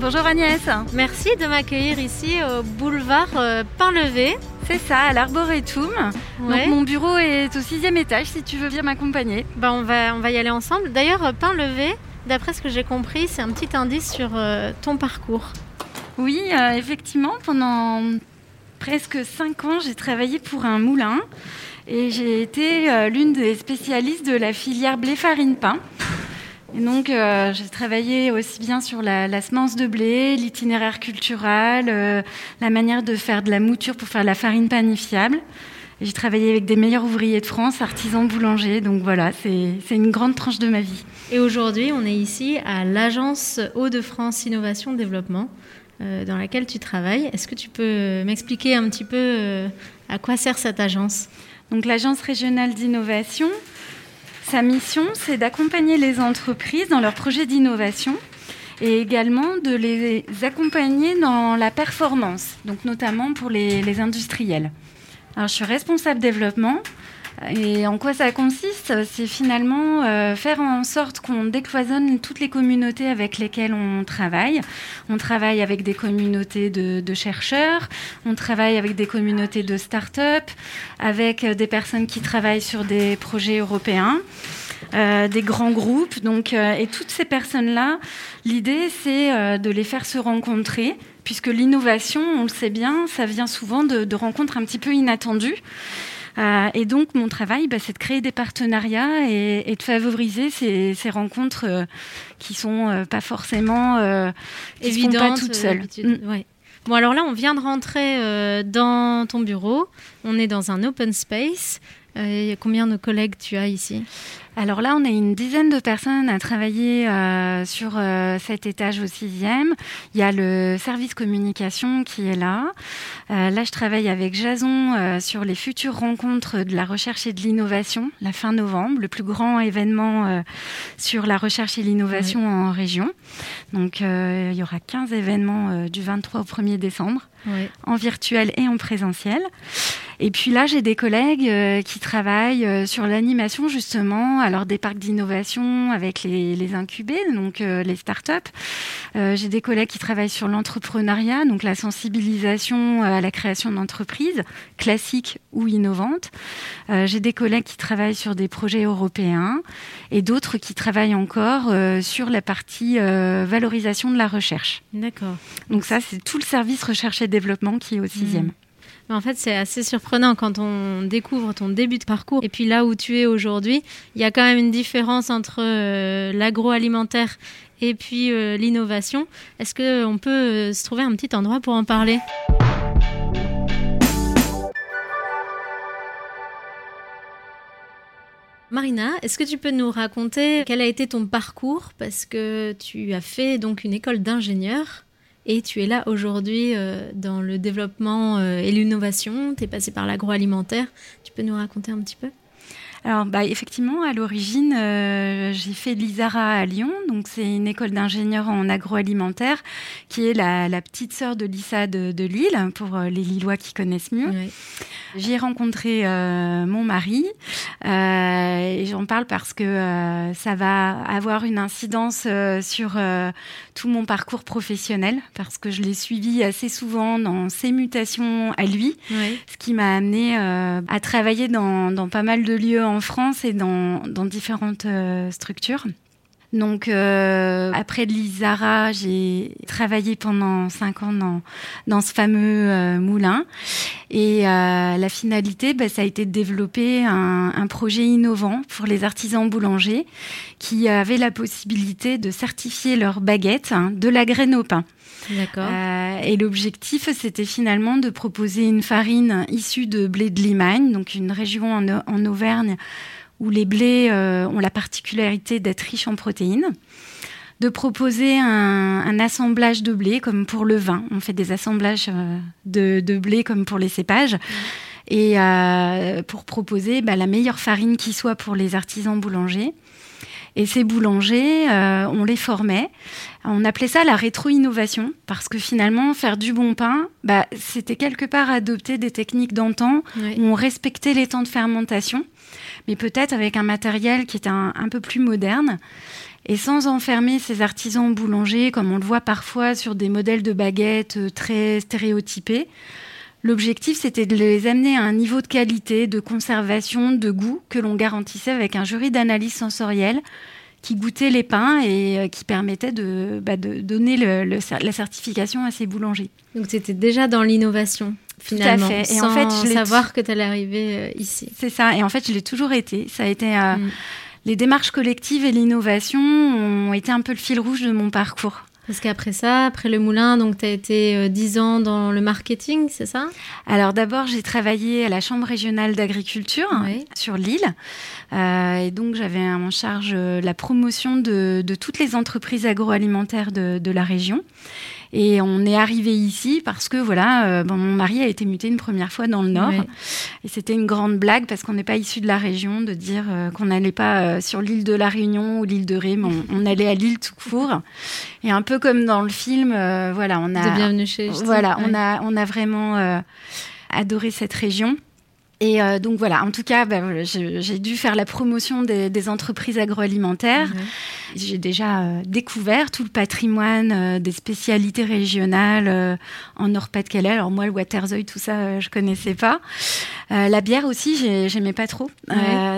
Bonjour Agnès. Merci de m'accueillir ici au boulevard euh, Pain-Levé. C'est ça, à l'Arboretum. Donc mon bureau est au sixième étage si tu veux bien m'accompagner. Bah on, va, on va y aller ensemble. D'ailleurs, Pain-Levé, d'après ce que j'ai compris, c'est un petit indice sur euh, ton parcours. Oui, euh, effectivement, pendant presque cinq ans, j'ai travaillé pour un moulin et j'ai été l'une des spécialistes de la filière blé-farine-pain. Et donc, euh, j'ai travaillé aussi bien sur la, semence de blé, l'itinéraire culturel, euh, la manière de faire de la mouture pour faire de la farine panifiable. J'ai travaillé avec des meilleurs ouvriers de France, artisans boulangers. Donc voilà, c'est une grande tranche de ma vie. Et aujourd'hui, on est ici à l'agence Hauts-de-France Innovation Développement, euh, dans laquelle tu travailles. Est-ce que tu peux m'expliquer un petit peu à quoi sert cette agence? Donc l'agence régionale d'innovation, sa mission, c'est d'accompagner les entreprises dans leurs projets d'innovation et également de les accompagner dans la performance, donc notamment pour les, industriels. Alors, je suis responsable développement. Et en quoi ça consiste C'est finalement euh, faire en sorte qu'on décloisonne toutes les communautés avec lesquelles on travaille. On travaille avec des communautés de, chercheurs, on travaille avec des communautés de start-up, avec des personnes qui travaillent sur des projets européens. Euh, des grands groupes. Donc, euh, et toutes ces personnes-là, l'idée, c'est euh, de les faire se rencontrer, puisque l'innovation, on le sait bien, ça vient souvent de, rencontres un petit peu inattendues. Et donc, mon travail, bah, c'est de créer des partenariats et, de favoriser ces, rencontres qui sont pas forcément évidentes, toutes seules. Mm. Bon, alors là, on vient de rentrer dans ton bureau. On est dans un open space. Euh, combien de collègues tu as ici alors là, on est une dizaine de personnes à travailler euh, sur euh, cet étage au sixième. Il y a le service communication qui est là. là, je travaille avec Jason sur les futures rencontres de la recherche et de l'innovation, la fin novembre, le plus grand événement sur la recherche et l'innovation en région. Donc, il y aura 15 événements du 23 au 1er décembre, en virtuel et en présentiel. Et puis là, j'ai des collègues euh, qui travaillent euh, sur l'animation justement, alors des parcs d'innovation avec les, les, incubés, donc euh, les startups. j'ai des collègues qui travaillent sur l'entrepreneuriat, donc la sensibilisation à la création d'entreprises classiques ou innovantes. j'ai des collègues qui travaillent sur des projets européens et d'autres qui travaillent encore sur la partie valorisation de la recherche. D'accord. Donc ça, c'est tout le service recherche et développement qui est au sixième. Mmh. En fait, c'est assez surprenant quand on découvre ton début de parcours et puis là où tu es aujourd'hui. Il y a quand même une différence entre euh, l'agroalimentaire et puis euh, l'innovation. Est-ce qu'on peut euh, se trouver un petit endroit pour en parler? Marina, est-ce que tu peux nous raconter quel a été ton parcours? Parce que tu as fait donc une école d'ingénieur et tu es là aujourd'hui euh, dans le développement euh, et l'innovation. Tu es passé par l'agroalimentaire. Tu peux nous raconter un petit peu? Alors, bah, effectivement, à l'origine, euh, j'ai fait l'ISARA à Lyon. Donc, c'est une école d'ingénieurs en agroalimentaire qui est la, petite sœur de l'ISA de, Lille, pour euh, les Lillois qui connaissent mieux. J'y ai rencontré euh, mon mari et j'en parle parce que ça va avoir une incidence sur tout mon parcours professionnel parce que je l'ai suivi assez souvent dans ses mutations à lui, ce qui m'a amené à travailler dans, dans pas mal de lieux en France et dans, différentes euh, structures. Donc euh, après l'ISARA, j'ai travaillé pendant cinq ans dans, dans ce fameux euh, moulin. Et la finalité, bah, ça a été de développer un, projet innovant pour les artisans boulangers qui avaient la possibilité de certifier leurs baguettes hein, de la graine au pain. D'accord. et l'objectif, c'était finalement de proposer une farine issue de blé de Limagne, donc une région en, en Auvergne où les blés euh, ont la particularité d'être riches en protéines. de proposer un, assemblage de blé comme pour le vin. On fait des assemblages de, blé comme pour les cépages. Et pour proposer bah, la meilleure farine qui soit pour les artisans boulangers. Et ces boulangers, euh, on les formait. On appelait ça la rétro-innovation, parce que finalement, faire du bon pain, bah, c'était quelque part adopter des techniques d'antan, où on respectait les temps de fermentation, mais peut-être avec un matériel qui était un, peu plus moderne. Et sans enfermer ces artisans boulangers, comme on le voit parfois sur des modèles de baguettes euh, très stéréotypés, L'objectif, c'était de les amener à un niveau de qualité, de conservation, de goût que l'on garantissait avec un jury d'analyse sensorielle qui goûtait les pains et euh, qui permettait de, bah, donner la certification à ces boulangers. Donc c'était déjà dans l'innovation finalement, Tout à fait. Et en fait, je savoir que tu allais arriver euh, ici. C'est ça. Et en fait, je l'ai toujours été. Ça a été euh, mm. les démarches collectives et l'innovation ont été un peu le fil rouge de mon parcours. Parce qu'après ça, après le moulin, donc tu as été 10 euh, ans dans le marketing, c'est ça? Alors d'abord, j'ai travaillé à la Chambre régionale d'agriculture sur l'île. Euh, et donc j'avais en charge euh, la promotion de, toutes les entreprises agroalimentaires de, de la région. Et on est arrivé ici parce que voilà, euh, bon, mon mari a été muté une première fois dans le Nord. Et c'était une grande blague parce qu'on n'est pas issu de la région de dire euh, qu'on n'allait pas euh, sur l'île de la Réunion ou l'île de Ré, mais on, allait à l'île tout court. Et un peu comme dans le film, voilà, on a. De bienvenue chez Voilà, on, a, on a vraiment adoré cette région. Et euh, donc voilà, en tout cas, bah, j'ai dû faire la promotion des, entreprises agroalimentaires. J'ai déjà euh, découvert tout le patrimoine euh, des spécialités régionales en Nord-Pas-de-Calais. Alors moi, le Waterzooi, tout ça, je connaissais pas. la bière aussi, j'aimais pas trop.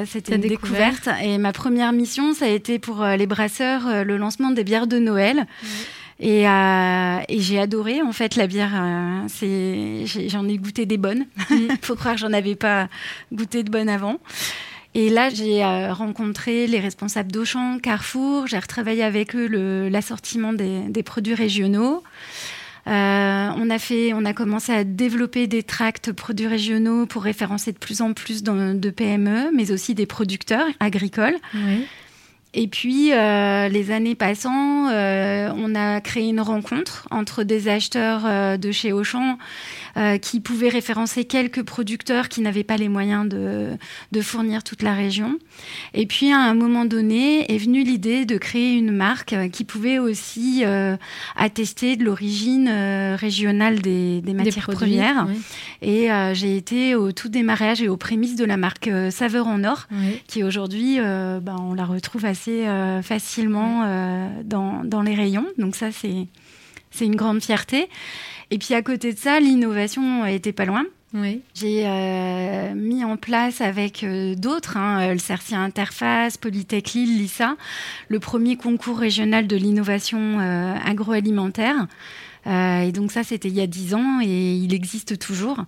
C'était une découverte. Et ma première mission, ça a été pour les brasseurs le lancement des bières de Noël. Euh, et, j'ai adoré en fait la bière. Euh, j'en ai, goûté des bonnes. Il mm. faut croire que j'en avais pas goûté de bonnes avant. Et là, j'ai euh, rencontré les responsables d'Auchan, Carrefour. J'ai retravaillé avec eux l'assortiment des, produits régionaux. on a fait, on a commencé à développer des tracts produits régionaux pour référencer de plus en plus de PME, mais aussi des producteurs agricoles. Oui. Et puis, euh, les années passant, euh, on a créé une rencontre entre des acheteurs euh, de chez Auchan qui pouvaient référencer quelques producteurs qui n'avaient pas les moyens de, de, fournir toute la région. Et puis, à un moment donné, est venue l'idée de créer une marque qui pouvait aussi attester de l'origine régionale des, des matières premières. Et j'ai été au tout démarrage et aux prémices de la marque Saveur en Or, qui aujourd'hui, ben, on la retrouve assez euh, facilement euh, dans, dans, les rayons. Donc ça, c'est une grande fierté. Et puis à côté de ça, l'innovation était pas loin. Oui. J'ai euh, mis en place avec d'autres, hein, le CERCIA Interface, Polytech Lille, LISA, le premier concours régional de l'innovation agroalimentaire. et donc ça, c'était il y a dix ans et il existe toujours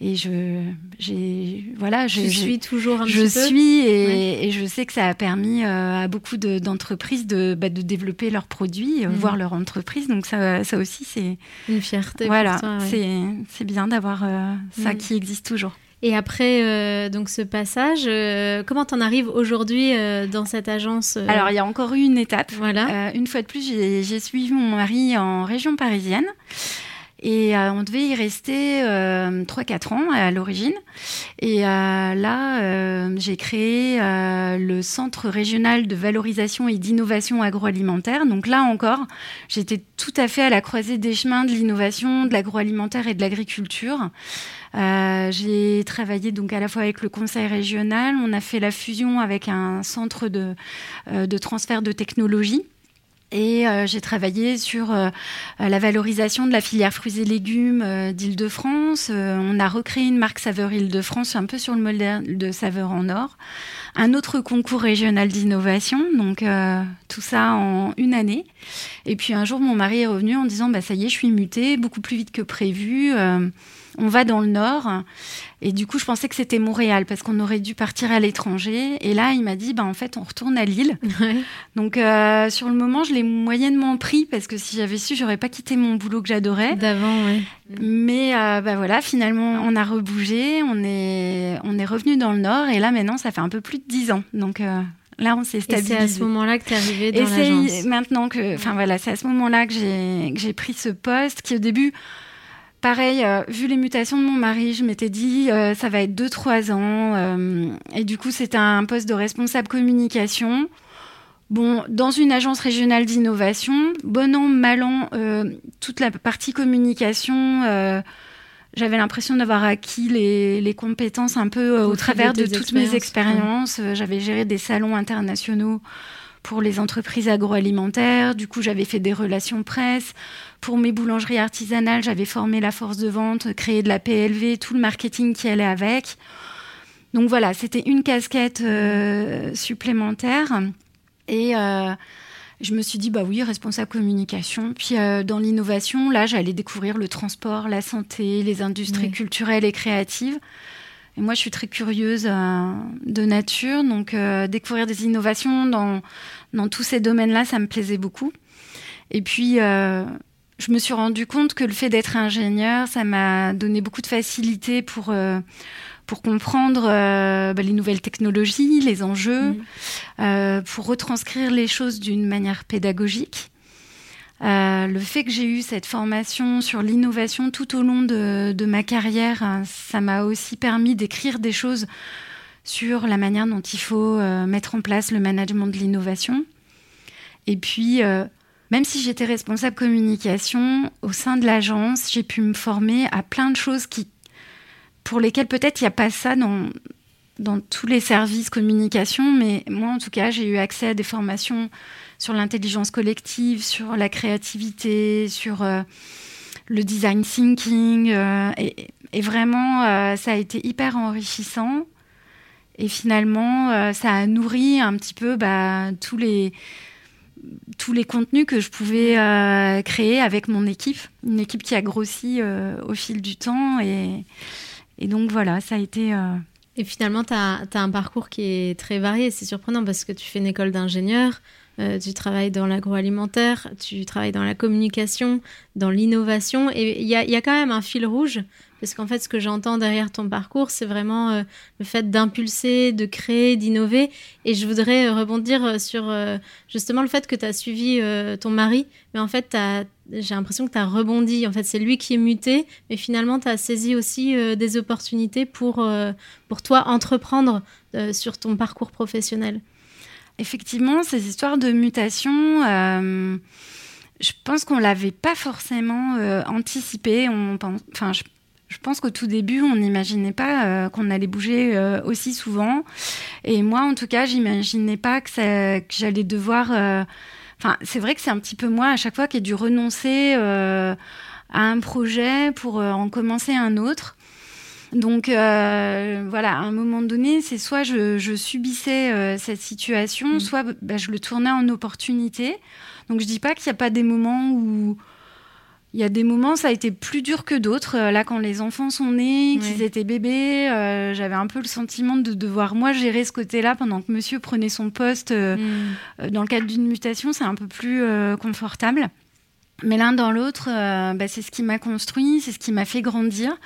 et je j'ai voilà je, suis toujours un je petit suis et, et, je sais que ça a permis euh, à beaucoup d'entreprises de, bah, de développer leurs produits euh, mhm. voir leur entreprise donc ça ça aussi c'est une fierté voilà c'est c'est bien d'avoir euh, ça qui existe toujours et après donc ce passage, comment t'en arrives aujourd'hui dans cette agence Alors il y a encore eu une étape. Voilà. une fois de plus, j'ai suivi mon mari en région parisienne. Et euh, on devait y rester euh, 3-4 ans à l'origine. Et euh, là, euh, j'ai créé le Centre régional de valorisation et d'innovation agroalimentaire. Donc là encore, j'étais tout à fait à la croisée des chemins de l'innovation, de l'agroalimentaire et de l'agriculture. j'ai travaillé donc à la fois avec le conseil régional, on a fait la fusion avec un centre de, de transfert de technologie et euh, j'ai travaillé sur euh, la valorisation de la filière fruits et légumes euh, d'Île-de-France. on a recréé une marque Saveur Île-de-France un peu sur le modèle de Saveur en Or. Un autre concours régional d'innovation, donc tout ça en une année. Et puis un jour, mon mari est revenu en disant bah, Ça y est, je suis mutée, beaucoup plus vite que prévu on va dans le nord. Et du coup, je pensais que c'était Montréal parce qu'on aurait dû partir à l'étranger. Et là, il m'a dit, bah, en fait, on retourne à Lille. Donc, euh, sur le moment, je l'ai moyennement pris parce que si j'avais su, j'aurais pas quitté mon boulot que j'adorais. D'avant, oui. Mais euh, bah voilà, finalement, on a rebougé, on est, on est revenu dans le nord. Et là, maintenant, ça fait un peu plus de dix ans. Donc, euh, Là, on s'est stabilisé. Et c'est à ce moment-là que tu es arrivée dans l'agence. Et c'est maintenant que, enfin voilà, c'est à ce moment-là que j'ai que j'ai pris ce poste qui au début Pareil, euh, vu les mutations de mon mari, je m'étais dit euh, ça va être 2-3 ans. Euh, et du coup, c'était un poste de responsable communication. Bon, dans une agence régionale d'innovation, bon an, mal an, toute la partie communication, j'avais l'impression d'avoir acquis les, les, compétences un peu au travers de, toutes mes expériences. J'avais géré des salons internationaux pour les entreprises agroalimentaires. Du coup, j'avais fait des relations presse. Pour mes boulangeries artisanales, j'avais formé la force de vente, créé de la PLV, tout le marketing qui allait avec. Donc voilà, c'était une casquette euh, supplémentaire. Et euh, je me suis dit, bah oui, responsable communication. Puis euh, dans l'innovation, là, j'allais découvrir le transport, la santé, les industries culturelles et créatives. Et moi, je suis très curieuse de nature, donc découvrir des innovations dans, dans tous ces domaines-là, ça me plaisait beaucoup. Et puis, je me suis rendu compte que le fait d'être ingénieur, ça m'a donné beaucoup de facilité pour euh, pour comprendre euh, bah, les nouvelles technologies, les enjeux, mmh. euh, pour retranscrire les choses d'une manière pédagogique. Le fait que j'ai eu cette formation sur l'innovation tout au long de, ma carrière, hein, ça m'a aussi permis d'écrire des choses sur la manière dont il faut mettre en place le management de l'innovation. Et puis, même si j'étais responsable communication au sein de l'agence, j'ai pu me former à plein de choses qui, pour lesquelles peut-être il n'y a pas ça dans tous les services communication, mais moi en tout cas, j'ai eu accès à des formations sur l'intelligence collective, sur la créativité, sur euh, le design thinking, euh, et, vraiment, euh, ça a été hyper enrichissant. Et finalement, ça a nourri un petit peu bah, tous les tous les contenus que je pouvais créer avec mon équipe, une équipe qui a grossi au fil du temps. Et, donc voilà, ça a été... Et finalement, tu as, as, un parcours qui est très varié. C'est surprenant parce que tu fais une école d'ingénieur, tu travailles dans l'agroalimentaire, tu travailles dans la communication, dans l'innovation. Et il y a, quand même un fil rouge parce qu'en fait, ce que j'entends derrière ton parcours, c'est vraiment euh, le fait d'impulser, de créer, d'innover. Et je voudrais euh, rebondir euh, sur justement le fait que tu as suivi ton mari, mais en fait, j'ai l'impression que tu as rebondi. En fait, c'est lui qui est muté, mais finalement, tu as saisi aussi des opportunités pour, pour toi entreprendre sur ton parcours professionnel. Effectivement, ces histoires de mutation je pense qu'on l'avait pas forcément anticipé. On enfin, je pense qu'au tout début, on n'imaginait pas euh, qu'on allait bouger euh, aussi souvent. Et moi, en tout cas, j'imaginais pas que, j'allais devoir. Euh, enfin, c'est vrai que c'est un petit peu moi à chaque fois qui ai dû renoncer à un projet pour en commencer un autre. Donc voilà, à un moment donné, c'est soit je, subissais cette situation, mmh. soit bah, je le tournais en opportunité. Donc je dis pas qu'il n'y a pas des moments où il y a des moments, ça a été plus dur que d'autres. Euh, là, quand les enfants sont nés, qu'ils étaient bébés, euh, j'avais un peu le sentiment de devoir, moi, gérer ce côté-là pendant que monsieur prenait son poste euh, mm. dans le cadre d'une mutation. C'est un peu plus confortable. Mais l'un dans l'autre, bah, c'est ce qui m'a construit, c'est ce qui m'a fait grandir.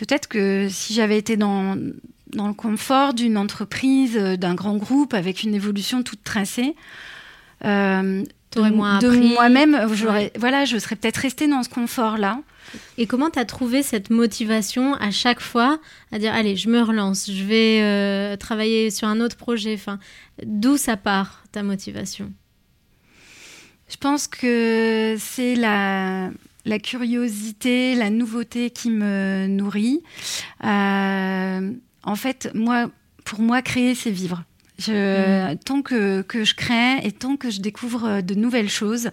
Peut-être que si j'avais été dans, dans le confort d'une entreprise, d'un grand groupe avec une évolution toute tracée, moins de moi-même, voilà, je serais peut-être restée dans ce confort-là. Et comment tu as trouvé cette motivation à chaque fois à dire allez, je me relance, je vais euh, travailler sur un autre projet enfin, D'où ça part ta motivation? Je pense que c'est la, la curiosité, la nouveauté qui me nourrit. Euh, en fait, moi, pour moi, créer, c'est vivre. Je, mm. Tant que, que, je crée et tant que je découvre de nouvelles choses,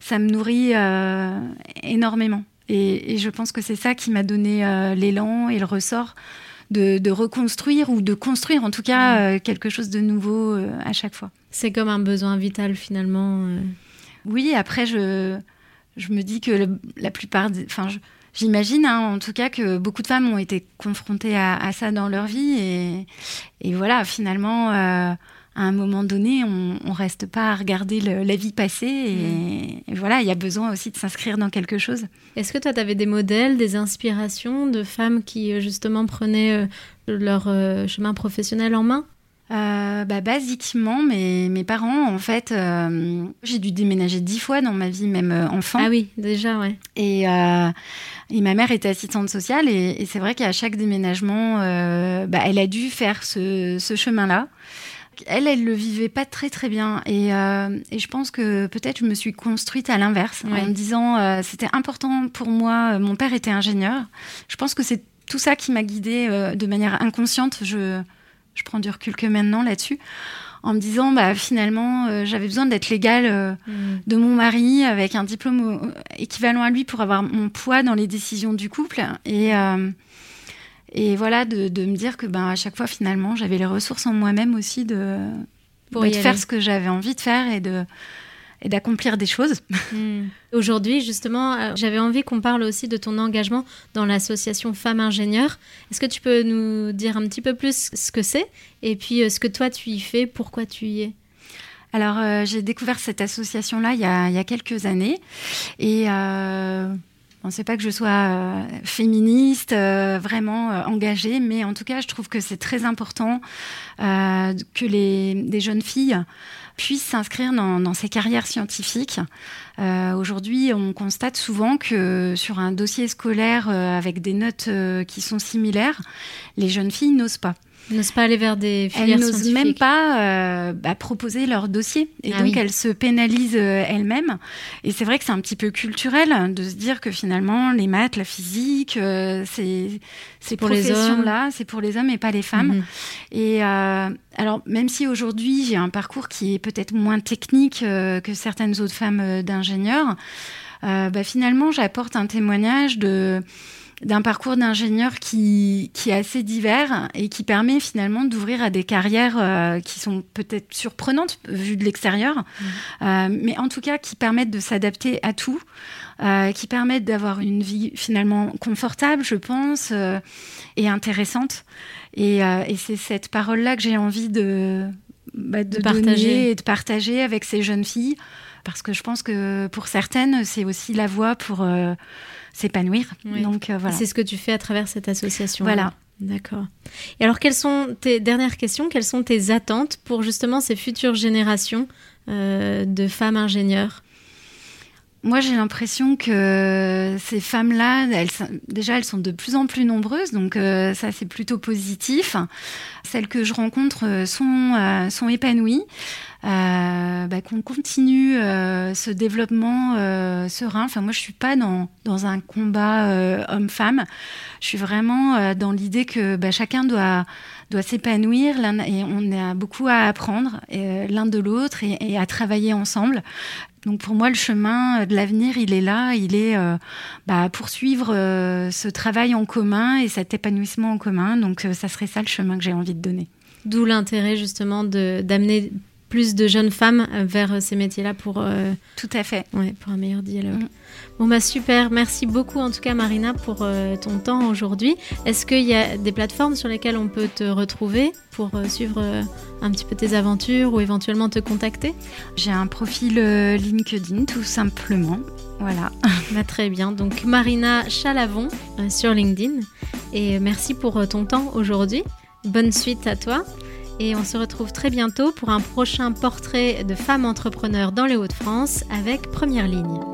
ça me nourrit euh, énormément. Et, je pense que c'est ça qui m'a donné euh, l'élan et le ressort de, de, reconstruire ou de construire en tout cas mm. quelque chose de nouveau à chaque fois. C'est comme un besoin vital finalement. Oui, après je, je me dis que la plupart, enfin j'imagine hein, en tout cas que beaucoup de femmes ont été confrontées à, ça dans leur vie et, et voilà, finalement, euh, à un moment donné, on, on reste pas à regarder la vie passer et, mm. voilà, il y a besoin aussi de s'inscrire dans quelque chose. Est-ce que toi, tu avais des modèles, des inspirations de femmes qui euh, justement prenaient euh, leur chemin professionnel en main? Bah, basiquement, mes, mes parents, en fait, j'ai dû déménager dix fois dans ma vie, même enfant. Ah oui, déjà, ouais. Et, et ma mère était assistante sociale, et, c'est vrai qu'à chaque déménagement, bah, elle a dû faire ce, ce chemin-là elle, elle le vivait pas très très bien. Et, euh, je pense que peut-être je me suis construite à l'inverse, en me disant euh, c'était important pour moi. Mon père était ingénieur. Je pense que c'est tout ça qui m'a guidée euh, de manière inconsciente. Je, je prends du recul que maintenant là-dessus. En me disant, bah, finalement, j'avais besoin d'être légale mm. de mon mari avec un diplôme équivalent à lui pour avoir mon poids dans les décisions du couple. Et, et voilà, de, me dire que ben, à chaque fois, finalement, j'avais les ressources en moi-même aussi de, Pour faire ce que j'avais envie de faire et de et d'accomplir des choses. Hmm. Aujourd'hui, justement, euh, j'avais envie qu'on parle aussi de ton engagement dans l'association Femmes Ingénieurs. Est-ce que tu peux nous dire un petit peu plus ce que c'est et puis euh, ce que toi tu y fais, pourquoi tu y es? Alors, euh, j'ai découvert cette association-là il, il, y a quelques années et ne sait pas que je sois euh, féministe, euh, vraiment euh, engagée, mais en tout cas, je trouve que c'est très important que les, des jeunes filles puissent s'inscrire dans, ces carrières scientifiques. Aujourd'hui, on constate souvent que sur un dossier scolaire avec des notes qui sont similaires, les jeunes filles n'osent pas n'osent pas aller vers des filières Elles n'osent même pas euh, bah, proposer leur dossier. Et ah donc, elles se pénalisent euh, elles-mêmes. Et c'est vrai que c'est un petit peu culturel de se dire que finalement, les maths, la physique, euh, c'est ces professions-là, c'est pour les hommes et pas les femmes. Mhm. Et alors, même si aujourd'hui, j'ai un parcours qui est peut-être moins technique que certaines autres femmes d'ingénieurs, bah, finalement, j'apporte un témoignage de d'un parcours d'ingénieur qui, qui, est assez divers et qui permet finalement d'ouvrir à des carrières euh, qui sont peut-être surprenantes vues de l'extérieur, mmh. euh, mais en tout cas qui permettent de s'adapter à tout, euh, qui permettent d'avoir une vie finalement confortable, je pense, et intéressante. Et, et c'est cette parole-là que j'ai envie de, bah, de, partager et de partager avec ces jeunes filles, parce que je pense que pour certaines, c'est aussi la voie pour s'épanouir. Donc euh, voilà. C'est ce que tu fais à travers cette association. Voilà. D'accord. Et alors, quelles sont tes dernières questions Quelles sont tes attentes pour justement ces futures générations euh, de femmes ingénieures moi, j'ai l'impression que ces femmes-là, elles, déjà, elles sont de plus en plus nombreuses, donc euh, ça, c'est plutôt positif. Celles que je rencontre sont, sont épanouies. Euh, bah, qu'on continue euh, ce développement euh, serein. Enfin, moi, je suis pas dans, dans un combat homme-femme. Je suis vraiment dans l'idée que bah, chacun doit, doit s'épanouir et on a beaucoup à apprendre l'un de l'autre et, à travailler ensemble. Donc pour moi, le chemin de l'avenir, il est là, il est bah, poursuivre ce travail en commun et cet épanouissement en commun. Donc ça serait ça le chemin que j'ai envie de donner. D'où l'intérêt justement d'amener plus de jeunes femmes vers ces métiers-là pour euh, tout à fait ouais, pour un meilleur dialogue. Mm. Bon bah super, merci beaucoup en tout cas Marina pour euh, ton temps aujourd'hui. Est-ce qu'il y a des plateformes sur lesquelles on peut te retrouver pour euh, suivre un petit peu tes aventures ou éventuellement te contacter? J'ai un profil LinkedIn tout simplement. Voilà. Bah, très bien. Donc Marina Chalavon sur LinkedIn. Et merci pour ton temps aujourd'hui. Bonne suite à toi et on se retrouve très bientôt pour un prochain portrait de femmes entrepreneurs dans les Hauts-de-France avec Première Ligne.